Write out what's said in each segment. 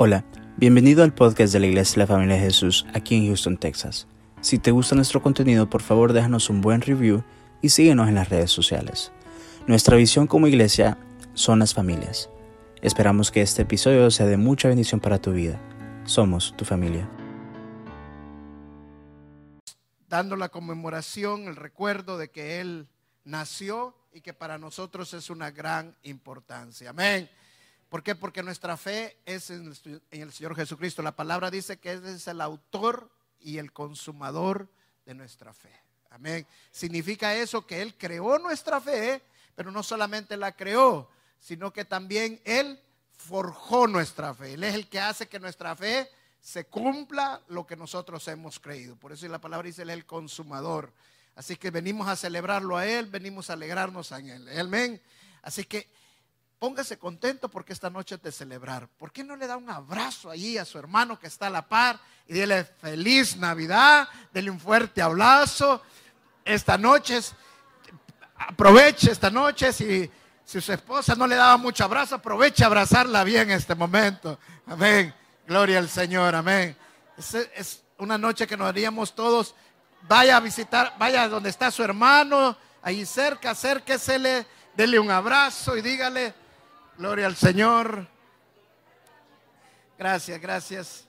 Hola, bienvenido al podcast de la Iglesia de la Familia de Jesús aquí en Houston, Texas. Si te gusta nuestro contenido, por favor déjanos un buen review y síguenos en las redes sociales. Nuestra visión como iglesia son las familias. Esperamos que este episodio sea de mucha bendición para tu vida. Somos tu familia. Dando la conmemoración, el recuerdo de que Él nació y que para nosotros es una gran importancia. Amén. ¿Por qué? Porque nuestra fe es en el Señor Jesucristo. La palabra dice que Él es el autor y el consumador de nuestra fe. Amén. Significa eso que Él creó nuestra fe, pero no solamente la creó, sino que también Él forjó nuestra fe. Él es el que hace que nuestra fe se cumpla lo que nosotros hemos creído. Por eso la palabra dice Él es el consumador. Así que venimos a celebrarlo a Él, venimos a alegrarnos en Él. Amén. Así que Póngase contento porque esta noche es de celebrar. ¿Por qué no le da un abrazo ahí a su hermano que está a la par y dile feliz Navidad? Dele un fuerte abrazo. Esta noche, aproveche esta noche. Si, si su esposa no le daba mucho abrazo, aproveche a abrazarla bien en este momento. Amén. Gloria al Señor. Amén. Es, es una noche que nos haríamos todos. Vaya a visitar, vaya donde está su hermano, ahí cerca, acérquesele, dele un abrazo y dígale Gloria al Señor. Gracias, gracias.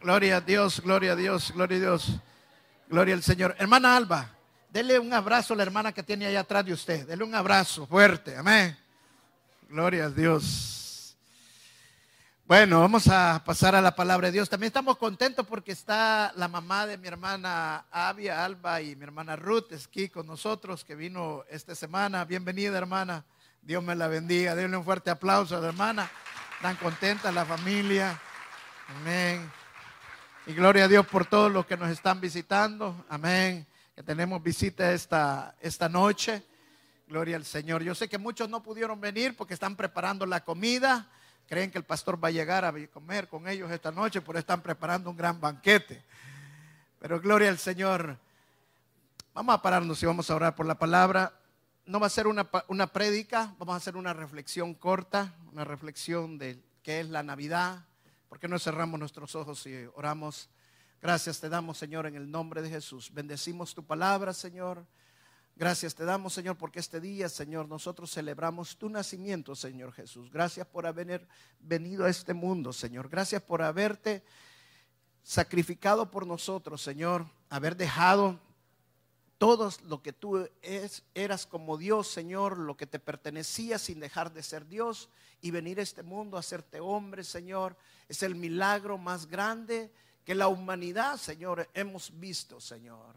Gloria a Dios, gloria a Dios, gloria a Dios. Gloria al Señor. Hermana Alba, dele un abrazo a la hermana que tiene allá atrás de usted. Dele un abrazo fuerte. Amén. Gloria a Dios. Bueno, vamos a pasar a la palabra de Dios. También estamos contentos porque está la mamá de mi hermana Avia Alba y mi hermana Ruth aquí con nosotros, que vino esta semana. Bienvenida, hermana. Dios me la bendiga. Denle un fuerte aplauso a la hermana. Tan contenta la familia. Amén. Y gloria a Dios por todos los que nos están visitando. Amén. Que tenemos visita esta, esta noche. Gloria al Señor. Yo sé que muchos no pudieron venir porque están preparando la comida creen que el pastor va a llegar a comer con ellos esta noche, por están preparando un gran banquete. Pero gloria al Señor. Vamos a pararnos y vamos a orar por la palabra. No va a ser una, una prédica, vamos a hacer una reflexión corta, una reflexión de qué es la Navidad. ¿Por qué no cerramos nuestros ojos y oramos? Gracias te damos, Señor, en el nombre de Jesús. Bendecimos tu palabra, Señor. Gracias te damos, Señor, porque este día, Señor, nosotros celebramos tu nacimiento, Señor Jesús. Gracias por haber venido a este mundo, Señor. Gracias por haberte sacrificado por nosotros, Señor. Haber dejado todo lo que tú eras como Dios, Señor, lo que te pertenecía sin dejar de ser Dios y venir a este mundo a hacerte hombre, Señor. Es el milagro más grande que la humanidad, Señor, hemos visto, Señor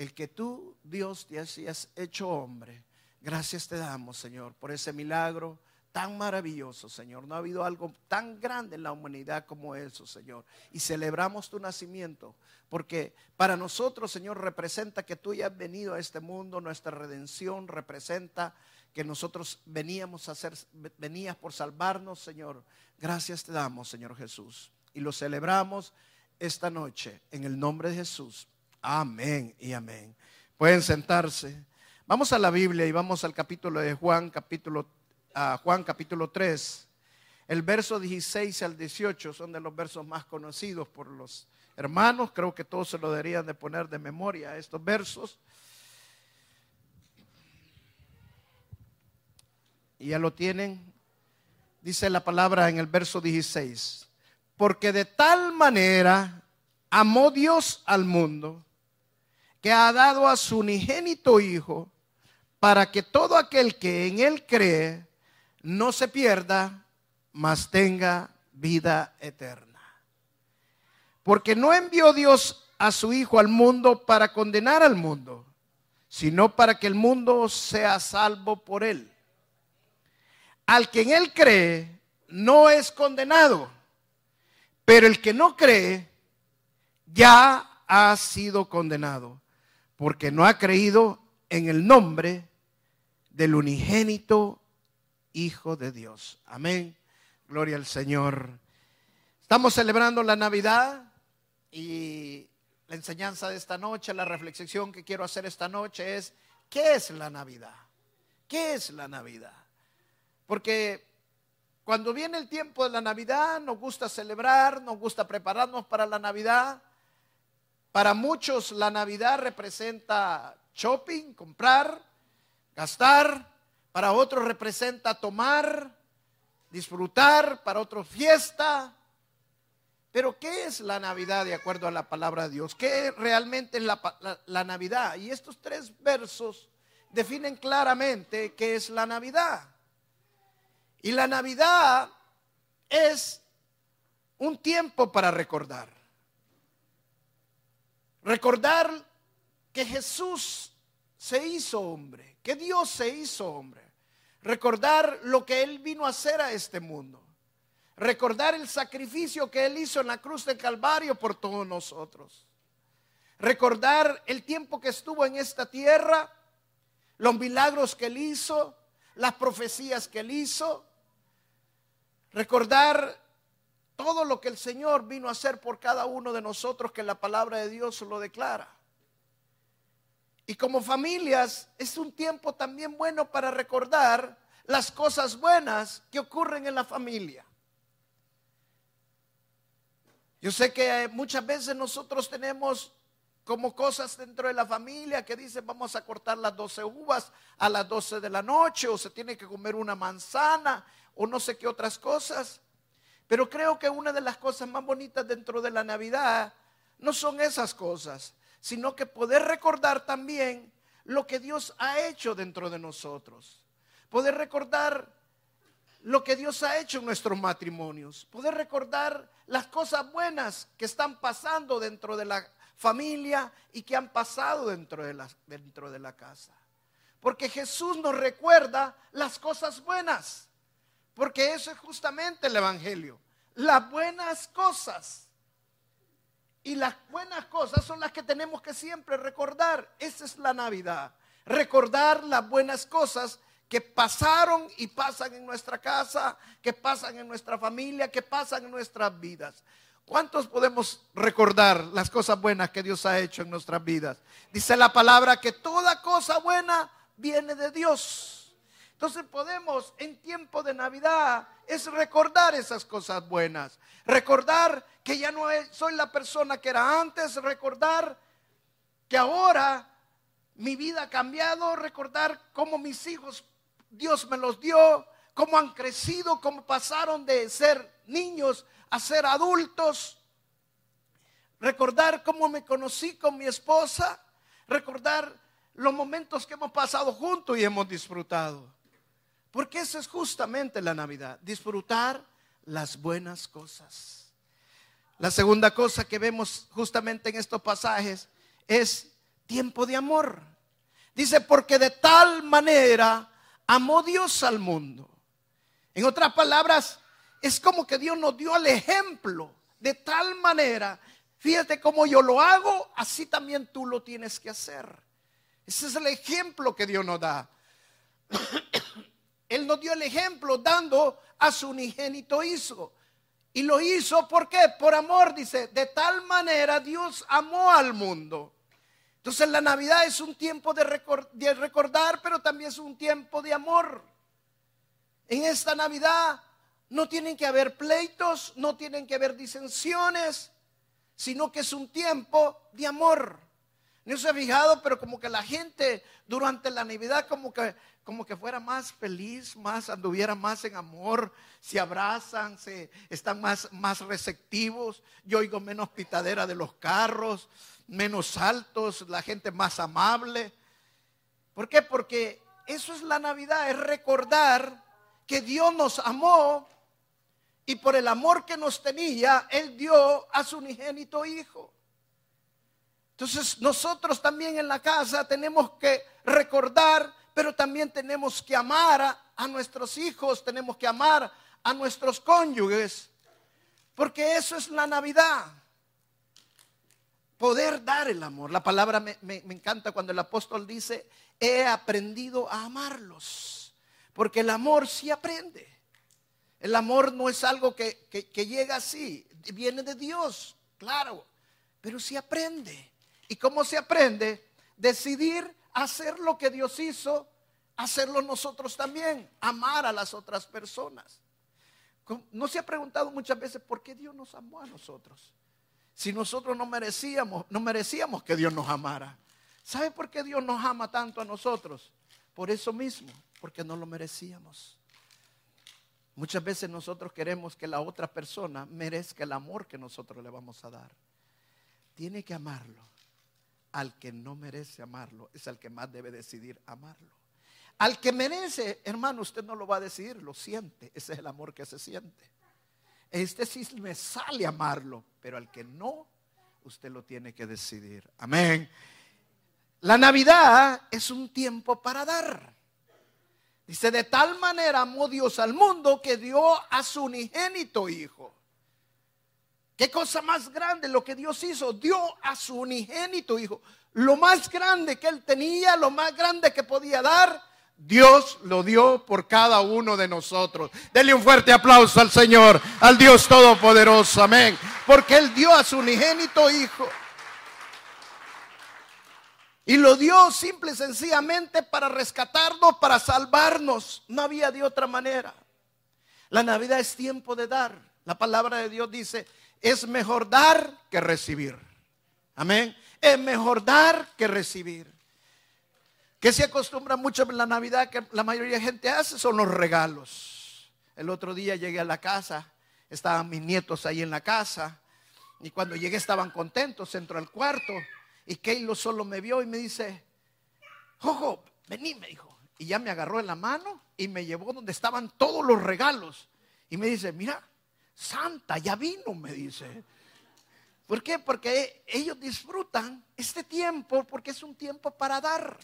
el que tú, Dios, te hayas hecho hombre. Gracias te damos, Señor, por ese milagro tan maravilloso, Señor. No ha habido algo tan grande en la humanidad como eso, Señor. Y celebramos tu nacimiento, porque para nosotros, Señor, representa que tú ya has venido a este mundo, nuestra redención representa que nosotros veníamos a hacer, venías por salvarnos, Señor. Gracias te damos, Señor Jesús. Y lo celebramos esta noche en el nombre de Jesús. Amén y amén. Pueden sentarse. Vamos a la Biblia y vamos al capítulo de Juan, capítulo, Juan capítulo 3. El verso 16 al 18 son de los versos más conocidos por los hermanos. Creo que todos se lo deberían de poner de memoria estos versos. Y ya lo tienen. Dice la palabra en el verso 16. Porque de tal manera amó Dios al mundo que ha dado a su unigénito Hijo para que todo aquel que en Él cree no se pierda, mas tenga vida eterna. Porque no envió Dios a su Hijo al mundo para condenar al mundo, sino para que el mundo sea salvo por Él. Al que en Él cree no es condenado, pero el que no cree ya ha sido condenado porque no ha creído en el nombre del unigénito Hijo de Dios. Amén. Gloria al Señor. Estamos celebrando la Navidad y la enseñanza de esta noche, la reflexión que quiero hacer esta noche es, ¿qué es la Navidad? ¿Qué es la Navidad? Porque cuando viene el tiempo de la Navidad, nos gusta celebrar, nos gusta prepararnos para la Navidad. Para muchos la Navidad representa shopping, comprar, gastar. Para otros representa tomar, disfrutar. Para otros fiesta. Pero ¿qué es la Navidad de acuerdo a la palabra de Dios? ¿Qué realmente es la, Navidad? Y estos tres versos definen claramente qué es la Navidad. Y la Navidad es un tiempo para recordar. Recordar que Jesús se hizo hombre, que Dios se hizo hombre. Recordar lo que Él vino a hacer a este mundo. Recordar el sacrificio que Él hizo en la cruz del Calvario por todos nosotros. Recordar el tiempo que estuvo en esta tierra, los milagros que Él hizo, las profecías que Él hizo. Recordar todo lo que el Señor vino a hacer por cada uno de nosotros, que la palabra de Dios lo declara. Y como familias es un tiempo también bueno para recordar las cosas buenas que ocurren en la familia. Yo sé que muchas veces nosotros tenemos como cosas dentro de la familia que dicen vamos a cortar las 12 uvas a las 12 de la noche o se tiene que comer una manzana o no sé qué otras cosas. Pero creo que una de las cosas más bonitas dentro de la Navidad no son esas cosas, sino que poder recordar también lo que Dios ha hecho dentro de nosotros. Poder recordar lo que Dios ha hecho en nuestros matrimonios, poder recordar las cosas buenas que están pasando dentro de la familia y que han pasado dentro de la, dentro de la casa. Porque Jesús nos recuerda las cosas buenas, porque eso es justamente el Evangelio, las buenas cosas. Y las buenas cosas son las que tenemos que siempre recordar. Esa es la Navidad. Recordar las buenas cosas que pasaron y pasan en nuestra casa, que pasan en nuestra familia, que pasan en nuestras vidas. ¿Cuántos podemos recordar las cosas buenas que Dios ha hecho en nuestras vidas? Dice la palabra que toda cosa buena viene de Dios. Entonces podemos en tiempo de Navidad es recordar esas cosas buenas. Recordar que ya no soy la persona que era antes. Recordar que ahora mi vida ha cambiado. Recordar cómo mis hijos Dios me los dio, cómo han crecido, cómo pasaron de ser niños a ser adultos. Recordar cómo me conocí con mi esposa, recordar los momentos que hemos pasado juntos y hemos disfrutado. Porque eso es justamente la Navidad, disfrutar las buenas cosas. La segunda cosa que vemos justamente en estos pasajes es tiempo de amor. Dice, porque de tal manera amó Dios al mundo. En otras palabras, es como que Dios nos dio el ejemplo de tal manera, fíjate cómo yo lo hago, así también tú lo tienes que hacer. Ese es el ejemplo que Dios nos da. Él nos dio el ejemplo dando a su unigénito hijo. Y lo hizo, ¿por qué? Por amor, dice, de tal manera Dios amó al mundo entonces la Navidad es un tiempo de, recordar, pero también es un tiempo de amor. En esta Navidad no tienen que haber pleitos, no tienen que haber disensiones, sino que es un tiempo de amor. No se ha fijado, pero como que la gente durante la Navidad como que, como que fuera más feliz, más anduviera más en amor, se abrazan, se están más, más receptivos. Yo oigo menos pitadera de los carros, menos altos, la gente más amable. ¿Por qué? Porque eso es la Navidad, es recordar que Dios nos amó y por el amor que nos tenía, Él dio a su unigénito Hijo. Entonces nosotros también en la casa tenemos que recordar, pero también tenemos que amar a, nuestros hijos, tenemos que amar a nuestros cónyuges, porque eso es la Navidad poder dar el amor. La palabra me, encanta cuando el apóstol dice, he aprendido a amarlos, porque el amor sí aprende. El amor no es algo que, que, llega así, viene de Dios, claro. pero se aprende. ¿Y cómo se aprende? Decidir hacer lo que Dios hizo, hacerlo nosotros también, amar a las otras personas. ¿No se ha preguntado muchas veces por qué Dios nos amó a nosotros? Si nosotros no merecíamos, no merecíamos que Dios nos amara. ¿Sabe por qué Dios nos ama tanto a nosotros? Por eso mismo, porque no lo merecíamos. Muchas veces nosotros queremos que la otra persona merezca el amor que nosotros le vamos a dar. Tiene que amarlo. Al que no merece amarlo es al que más debe decidir amarlo. Al que merece, hermano, usted no lo va a decidir, lo siente. Ese es el amor que se siente. Este sí me sale amarlo, pero al que no, usted lo tiene que decidir. Amén. La Navidad es un tiempo para dar. Dice, de tal manera amó Dios al mundo que dio a su unigénito hijo. ¿Qué cosa más grande lo que Dios hizo? Dio a su unigénito hijo. Lo más grande que él tenía, lo más grande que podía dar, Dios lo dio por cada uno de nosotros. Denle un fuerte aplauso al Señor, al Dios Todopoderoso. Amén. Porque Él dio a su unigénito Hijo. Y lo dio simple y sencillamente para rescatarnos, para salvarnos. No había de otra manera. La Navidad es tiempo de dar. La palabra de Dios dice, es mejor dar que recibir. Amén. Es mejor dar que recibir. Que se acostumbra mucho en la Navidad que la mayoría de gente hace son los regalos. El otro día llegué a la casa, estaban mis nietos ahí en la casa y cuando llegué estaban contentos, entró al cuarto y Keilo solo me vio y me dice, Jojo, vení, me dijo. Y ya me agarró en la mano y me llevó donde estaban todos los regalos. Y me dice, mira, Santa ya vino, me dice. ¿Por qué? Porque ellos disfrutan este tiempo porque es un tiempo para dar.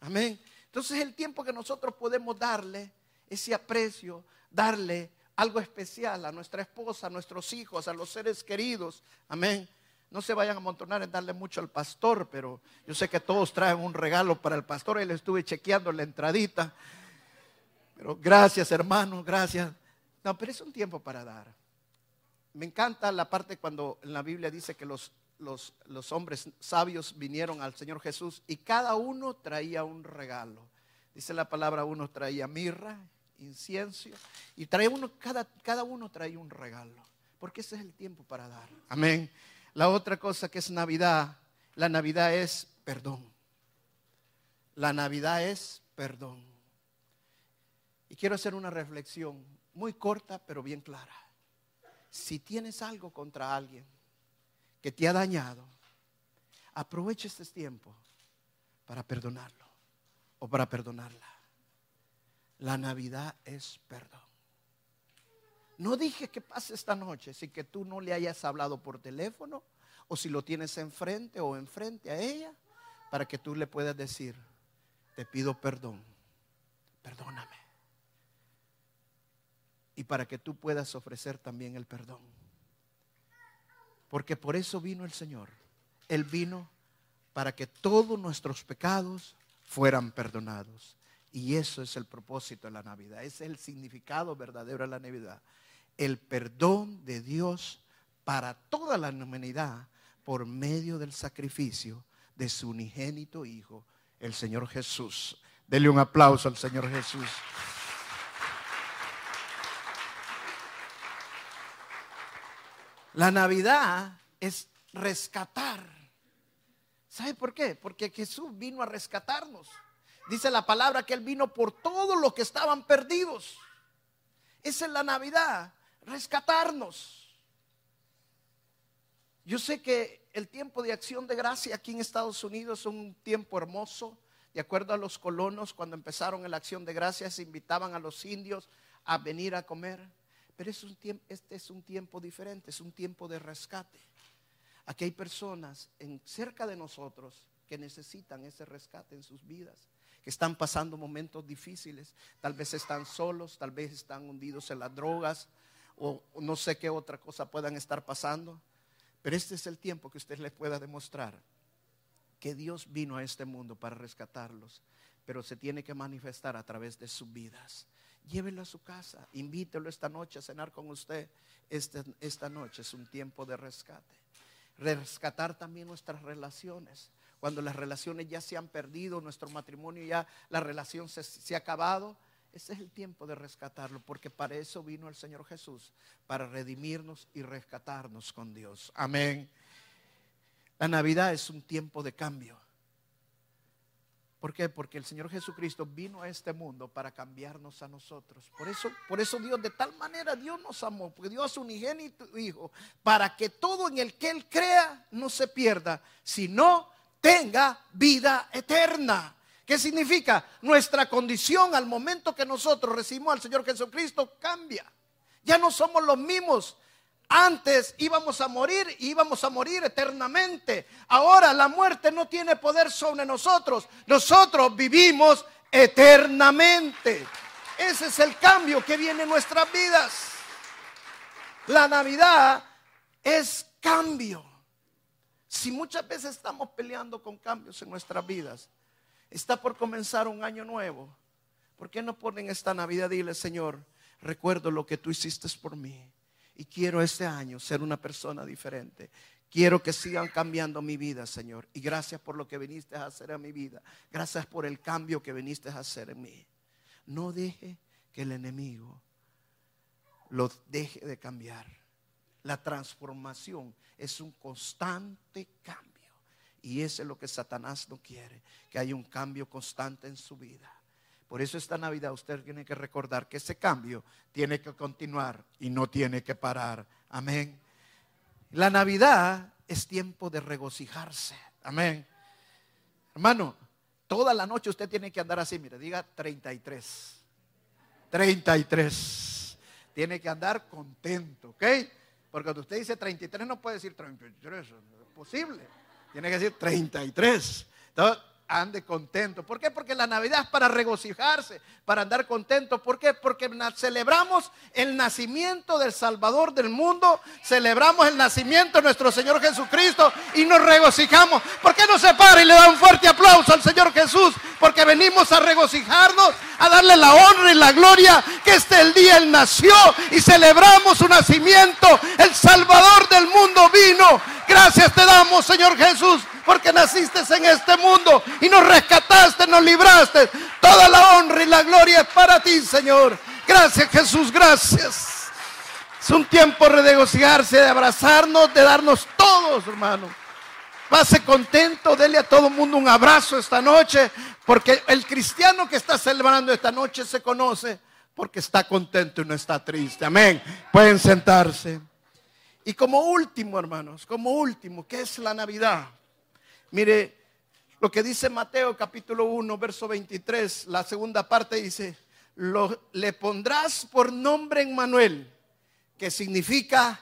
Amén. Entonces el tiempo que nosotros podemos darle ese aprecio, darle algo especial a nuestra esposa, a nuestros hijos, a los seres queridos. Amén. No se vayan a amontonar en darle mucho al pastor, pero yo sé que todos traen un regalo para el pastor y le estuve chequeando la entradita. Pero gracias, hermano, gracias. No, pero es un tiempo para dar. Me encanta la parte cuando en la Biblia dice que los los, hombres sabios vinieron al Señor Jesús y cada uno traía un regalo. Dice la palabra, uno traía mirra, incienso y traía uno, cada, cada uno traía un regalo. Porque ese es el tiempo para dar. Amén. La otra cosa que es Navidad, la Navidad es perdón. La Navidad es perdón. Y quiero hacer una reflexión muy corta pero bien clara. Si tienes algo contra alguien, que te ha dañado, aprovecha este tiempo para perdonarlo o para perdonarla. La Navidad es perdón. No dije que pase esta noche sin que tú no le hayas hablado por teléfono o si lo tienes enfrente o enfrente a ella para que tú le puedas decir, te pido perdón, perdóname. Y para que tú puedas ofrecer también el perdón. Porque por eso vino el Señor. Él vino para que todos nuestros pecados fueran perdonados. Y eso es el propósito de la Navidad. Ese es el significado verdadero de la Navidad. El perdón de Dios para toda la humanidad por medio del sacrificio de su unigénito Hijo, el Señor Jesús. Dele un aplauso al Señor Jesús. La Navidad es rescatar. ¿Sabe por qué? Porque Jesús vino a rescatarnos. Dice la palabra que Él vino por todos los que estaban perdidos. Esa es la Navidad, rescatarnos. Yo sé que el tiempo de acción de gracia aquí en Estados Unidos es un tiempo hermoso. De acuerdo a los colonos, cuando empezaron la acción de gracias, invitaban a los indios a venir a comer. Pero este es un tiempo diferente, es un tiempo de rescate. Aquí hay personas en, cerca de nosotros que necesitan ese rescate en sus vidas, que están pasando momentos difíciles, tal vez están solos, tal vez están hundidos en las drogas o no sé qué otra cosa puedan estar pasando. Pero este es el tiempo que usted les pueda demostrar que Dios vino a este mundo para rescatarlos, pero se tiene que manifestar a través de sus vidas llévelo a su casa, invítelo esta noche a cenar con usted. Esta, esta noche es un tiempo de rescate. rescatar también nuestras relaciones. Cuando las relaciones ya se han perdido, nuestro matrimonio ya, la relación se, se ha acabado, ese es el tiempo de rescatarlo, porque para eso vino el Señor Jesús, para redimirnos y rescatarnos con Dios. Amén. La Navidad es un tiempo de cambio. ¿Por qué? Porque el Señor Jesucristo vino a este mundo para cambiarnos a nosotros. Por eso, por eso Dios, de tal manera Dios nos amó, porque Dios a su unigénito Hijo, para que todo en el que Él crea no se pierda, sino tenga vida eterna. ¿Qué significa? Nuestra condición al momento que nosotros recibimos al Señor Jesucristo cambia. Ya no somos los mismos. Antes íbamos a morir y íbamos a morir eternamente. Ahora la muerte no tiene poder sobre nosotros. Nosotros vivimos eternamente. Ese es el cambio que viene en nuestras vidas. La Navidad es cambio. Si muchas veces estamos peleando con cambios en nuestras vidas, está por comenzar un año nuevo. ¿Por qué no ponen esta Navidad? Dile, Señor, recuerdo lo que tú hiciste por mí y quiero este año ser una persona diferente. Quiero que sigan cambiando mi vida, Señor. Y gracias por lo que viniste a hacer en mi vida. Gracias por el cambio que viniste a hacer en mí. No deje que el enemigo lo deje de cambiar. La transformación es un constante cambio. Y eso es lo que Satanás no quiere, que haya un cambio constante en su vida. Por eso esta Navidad usted tiene que recordar que ese cambio tiene que continuar y no tiene que parar. Amén. La Navidad es tiempo de regocijarse. Amén. Hermano, toda la noche usted tiene que andar así, mire, diga 33. 33. Tiene que andar contento, ¿ok? Porque cuando usted dice 33 no puede decir 33, es posible. Tiene que decir 33. Entonces, ande contento. ¿Por qué? Porque la Navidad es para regocijarse, para andar contento. ¿Por qué? Porque celebramos el nacimiento del Salvador del mundo, celebramos el nacimiento de nuestro Señor Jesucristo y nos regocijamos. ¿Por qué no se para y le da un fuerte aplauso al Señor Jesús? Porque venimos a regocijarnos, a darle la honra y la gloria que este el día Él nació y celebramos su nacimiento. El Salvador del mundo vino. Gracias te damos, Señor Jesús porque naciste en este mundo y nos rescataste, nos libraste. Toda la honra y la gloria es para ti, Señor. Gracias, Jesús, gracias. Es un tiempo de regocijarse, de abrazarnos, de darnos todos, hermano. Pase contento, dele a todo el mundo un abrazo esta noche, porque el cristiano que está celebrando esta noche se conoce porque está contento y no está triste. Amén. Pueden sentarse. Y como último, hermanos, como último, ¿qué es la Navidad? Mire lo que dice Mateo capítulo 1, verso 23, la segunda parte dice, le pondrás por nombre en Manuel, que significa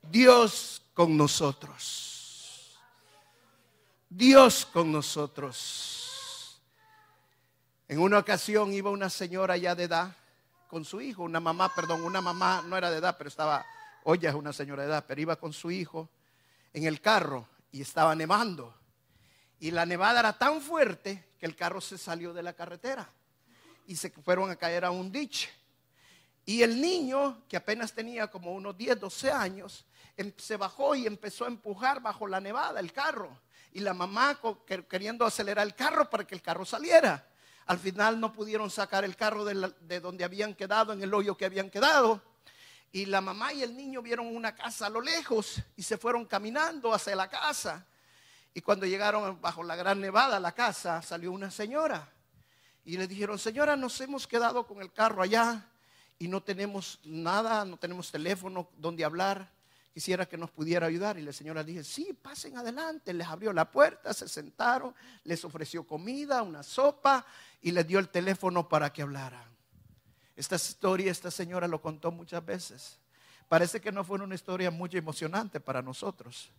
Dios con nosotros. Dios con nosotros. En una ocasión iba una señora ya de edad con su hijo, una mamá, perdón, una mamá no era de edad, pero estaba, hoy ya es una señora de edad, pero iba con su hijo en el carro y estaba nevando. Y la nevada era tan fuerte que el carro se salió de la carretera y se fueron a caer a un diche. Y el niño, que apenas tenía como unos 10, 12 años, em, se bajó y empezó a empujar bajo la nevada el carro. Y la mamá queriendo acelerar el carro para que el carro saliera. Al final no pudieron sacar el carro de donde habían quedado, en el hoyo que habían quedado. Y la mamá y el niño vieron una casa a lo lejos y se fueron caminando hacia la casa. Y cuando llegaron bajo la gran nevada a la casa, salió una señora. Y le dijeron, señora, nos hemos quedado con el carro allá y no tenemos nada, no tenemos teléfono donde hablar. Quisiera que nos pudiera ayudar. Y la señora dije, sí, pasen adelante. Les abrió la puerta, se sentaron, les ofreció comida, una sopa y les dio el teléfono para que hablaran. Esta historia, esta señora lo contó muchas veces. Parece que no fue una historia muy emocionante para nosotros.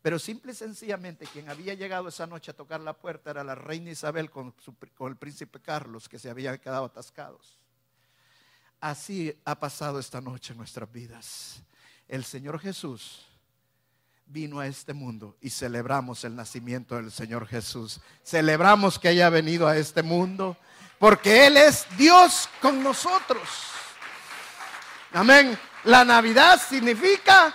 Pero simple y sencillamente quien había llegado esa noche a tocar la puerta era la reina Isabel con, el príncipe Carlos que se habían quedado atascados. Así ha pasado esta noche en nuestras vidas. El Señor Jesús vino a este mundo y celebramos el nacimiento del Señor Jesús. Celebramos que haya venido a este mundo porque Él es Dios con nosotros. Amén. La Navidad significa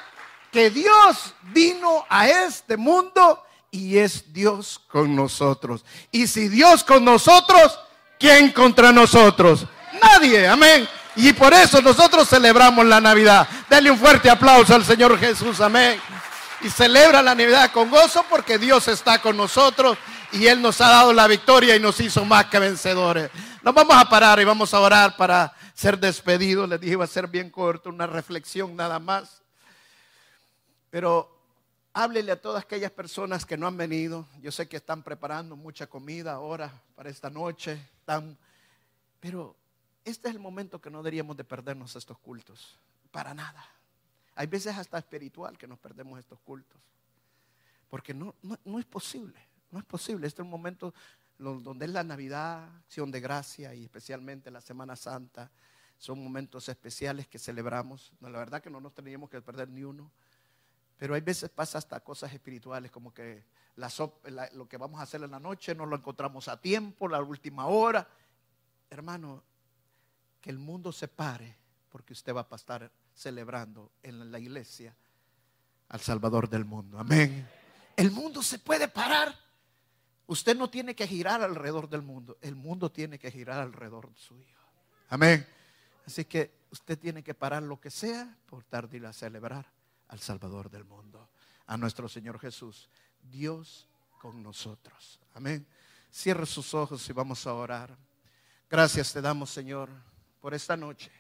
que Dios vino a este mundo y es Dios con nosotros. Y si Dios con nosotros, ¿quién contra nosotros? Nadie, amén. Y por eso nosotros celebramos la Navidad. Dale un fuerte aplauso al Señor Jesús, amén. Y celebra la Navidad con gozo porque Dios está con nosotros y Él nos ha dado la victoria y nos hizo más que vencedores. Nos vamos a parar y vamos a orar para ser despedidos. Les dije, va a ser bien corto, una reflexión nada más. Pero háblele a todas aquellas personas que no han venido. Yo sé que están preparando mucha comida ahora para esta noche. Pero este es el momento que no deberíamos de perdernos estos cultos. Para nada. Hay veces hasta espiritual que nos perdemos estos cultos. Porque no, no, es posible. No es posible. Este es un momento donde es la Navidad, acción de gracia y especialmente la Semana Santa. Son momentos especiales que celebramos. No, la verdad que no nos teníamos que perder ni uno. Pero hay veces pasa hasta cosas espirituales, como que lo que vamos a hacer en la noche no lo encontramos a tiempo, la última hora. Hermano, que el mundo se pare, porque usted va a estar celebrando en la iglesia al Salvador del mundo. Amén. El mundo se puede parar. Usted no tiene que girar alrededor del mundo, el mundo tiene que girar alrededor de su Hijo. Amén. Así que usted tiene que parar lo que sea por tarde a celebrar al Salvador del mundo, a nuestro Señor Jesús, Dios con nosotros. Amén. Cierre sus ojos y vamos a orar. Gracias te damos, Señor, por esta noche.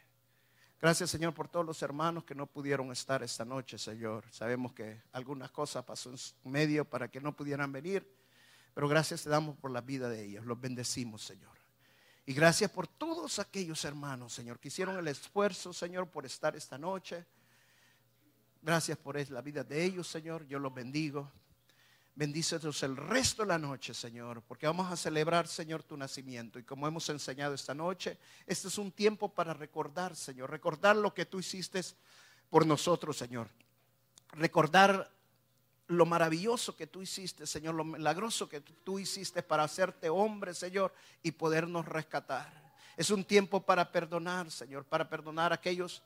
Gracias, Señor, por todos los hermanos que no pudieron estar esta noche, Señor. Sabemos que algunas cosas pasó en medio para que no pudieran venir, pero gracias te damos por la vida de ellos. Los bendecimos, Señor. Y gracias por todos aquellos hermanos, Señor, que hicieron el esfuerzo, Señor, por estar esta noche. Gracias por la vida de ellos, Señor. Yo los bendigo. Bendícenos el resto de la noche, Señor, porque vamos a celebrar, Señor, tu nacimiento. Y como hemos enseñado esta noche, este es un tiempo para recordar, Señor, recordar lo que tú hiciste por nosotros, Señor. Recordar lo maravilloso que tú hiciste, Señor, lo milagroso que tú hiciste para hacerte hombre, Señor, y podernos rescatar. Es un tiempo para perdonar, Señor, para perdonar a aquellos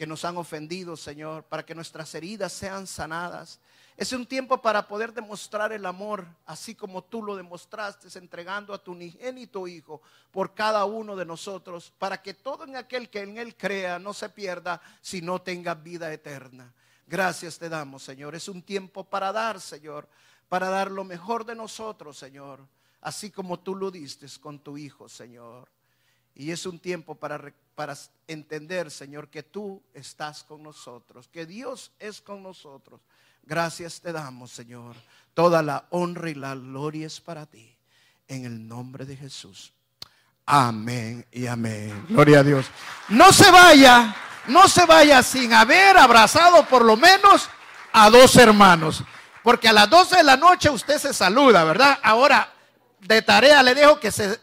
que nos han ofendido, Señor, para que nuestras heridas sean sanadas. Es un tiempo para poder demostrar el amor, así como tú lo demostraste, entregando a tu unigénito Hijo por cada uno de nosotros, para que todo en aquel que en Él crea no se pierda, sino tenga vida eterna. Gracias te damos, Señor. Es un tiempo para dar, Señor, para dar lo mejor de nosotros, Señor, así como tú lo diste con tu Hijo, Señor. Y es un tiempo para, para entender, Señor, que tú estás con nosotros, que Dios es con nosotros. Gracias te damos, Señor. Toda la honra y la gloria es para ti. En el nombre de Jesús. Amén y amén. Gloria a Dios. No se vaya, no se vaya sin haber abrazado por lo menos a dos hermanos. Porque a las 12 de la noche usted se saluda, ¿verdad? Ahora, de tarea le dejo que se